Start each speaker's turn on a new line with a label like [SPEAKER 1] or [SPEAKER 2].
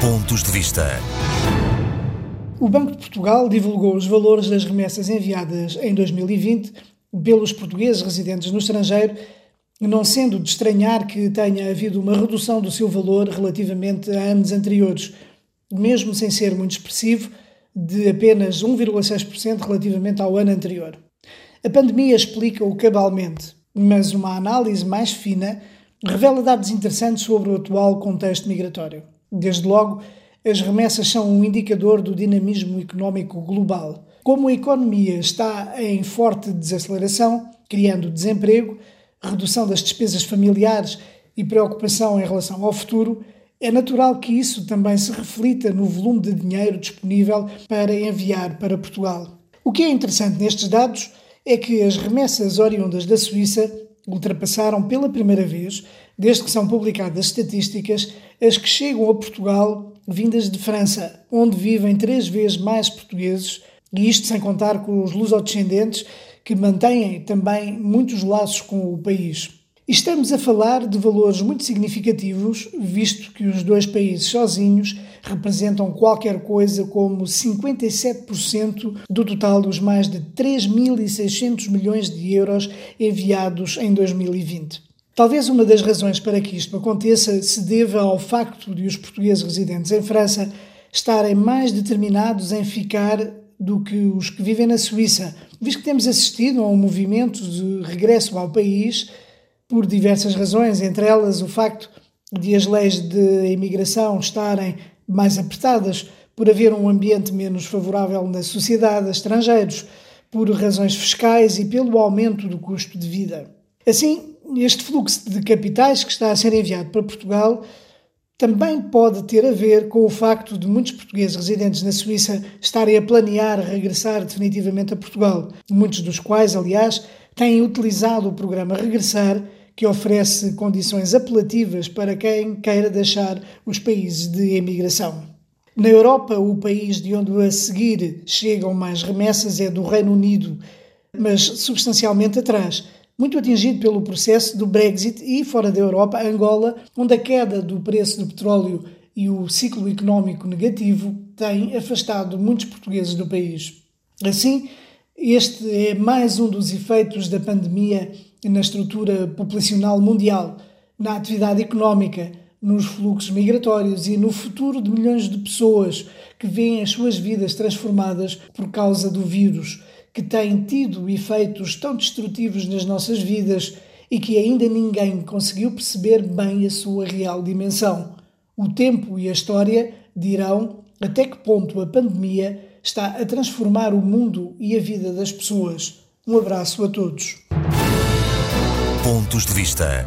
[SPEAKER 1] Pontos de Vista.
[SPEAKER 2] O Banco de Portugal divulgou os valores das remessas enviadas em 2020 pelos portugueses residentes no estrangeiro, não sendo de estranhar que tenha havido uma redução do seu valor relativamente a anos anteriores, mesmo sem ser muito expressivo, de apenas 1,6% relativamente ao ano anterior. A pandemia explica-o cabalmente, mas uma análise mais fina revela dados interessantes sobre o atual contexto migratório. Desde logo, as remessas são um indicador do dinamismo económico global. Como a economia está em forte desaceleração, criando desemprego, redução das despesas familiares e preocupação em relação ao futuro, é natural que isso também se reflita no volume de dinheiro disponível para enviar para Portugal. O que é interessante nestes dados é que as remessas oriundas da Suíça ultrapassaram pela primeira vez, desde que são publicadas estatísticas, as que chegam a Portugal vindas de França, onde vivem três vezes mais portugueses, e isto sem contar com os lusodescendentes que mantêm também muitos laços com o país. Estamos a falar de valores muito significativos, visto que os dois países sozinhos representam qualquer coisa como 57% do total dos mais de 3.600 milhões de euros enviados em 2020. Talvez uma das razões para que isto aconteça se deva ao facto de os portugueses residentes em França estarem mais determinados em ficar do que os que vivem na Suíça, visto que temos assistido a um movimento de regresso ao país por diversas razões, entre elas o facto de as leis de imigração estarem mais apertadas, por haver um ambiente menos favorável na sociedade a estrangeiros, por razões fiscais e pelo aumento do custo de vida. Assim, este fluxo de capitais que está a ser enviado para Portugal também pode ter a ver com o facto de muitos portugueses residentes na Suíça estarem a planear regressar definitivamente a Portugal, muitos dos quais, aliás, têm utilizado o programa Regressar que oferece condições apelativas para quem queira deixar os países de emigração. Na Europa, o país de onde a seguir chegam mais remessas é do Reino Unido, mas substancialmente atrás, muito atingido pelo processo do Brexit e, fora da Europa, Angola, onde a queda do preço do petróleo e o ciclo económico negativo têm afastado muitos portugueses do país. Assim, este é mais um dos efeitos da pandemia na estrutura populacional mundial, na atividade económica, nos fluxos migratórios e no futuro de milhões de pessoas que veem as suas vidas transformadas por causa do vírus, que tem tido efeitos tão destrutivos nas nossas vidas e que ainda ninguém conseguiu perceber bem a sua real dimensão. O tempo e a história dirão até que ponto a pandemia está a transformar o mundo e a vida das pessoas. Um abraço a todos.
[SPEAKER 1] Pontos de Vista.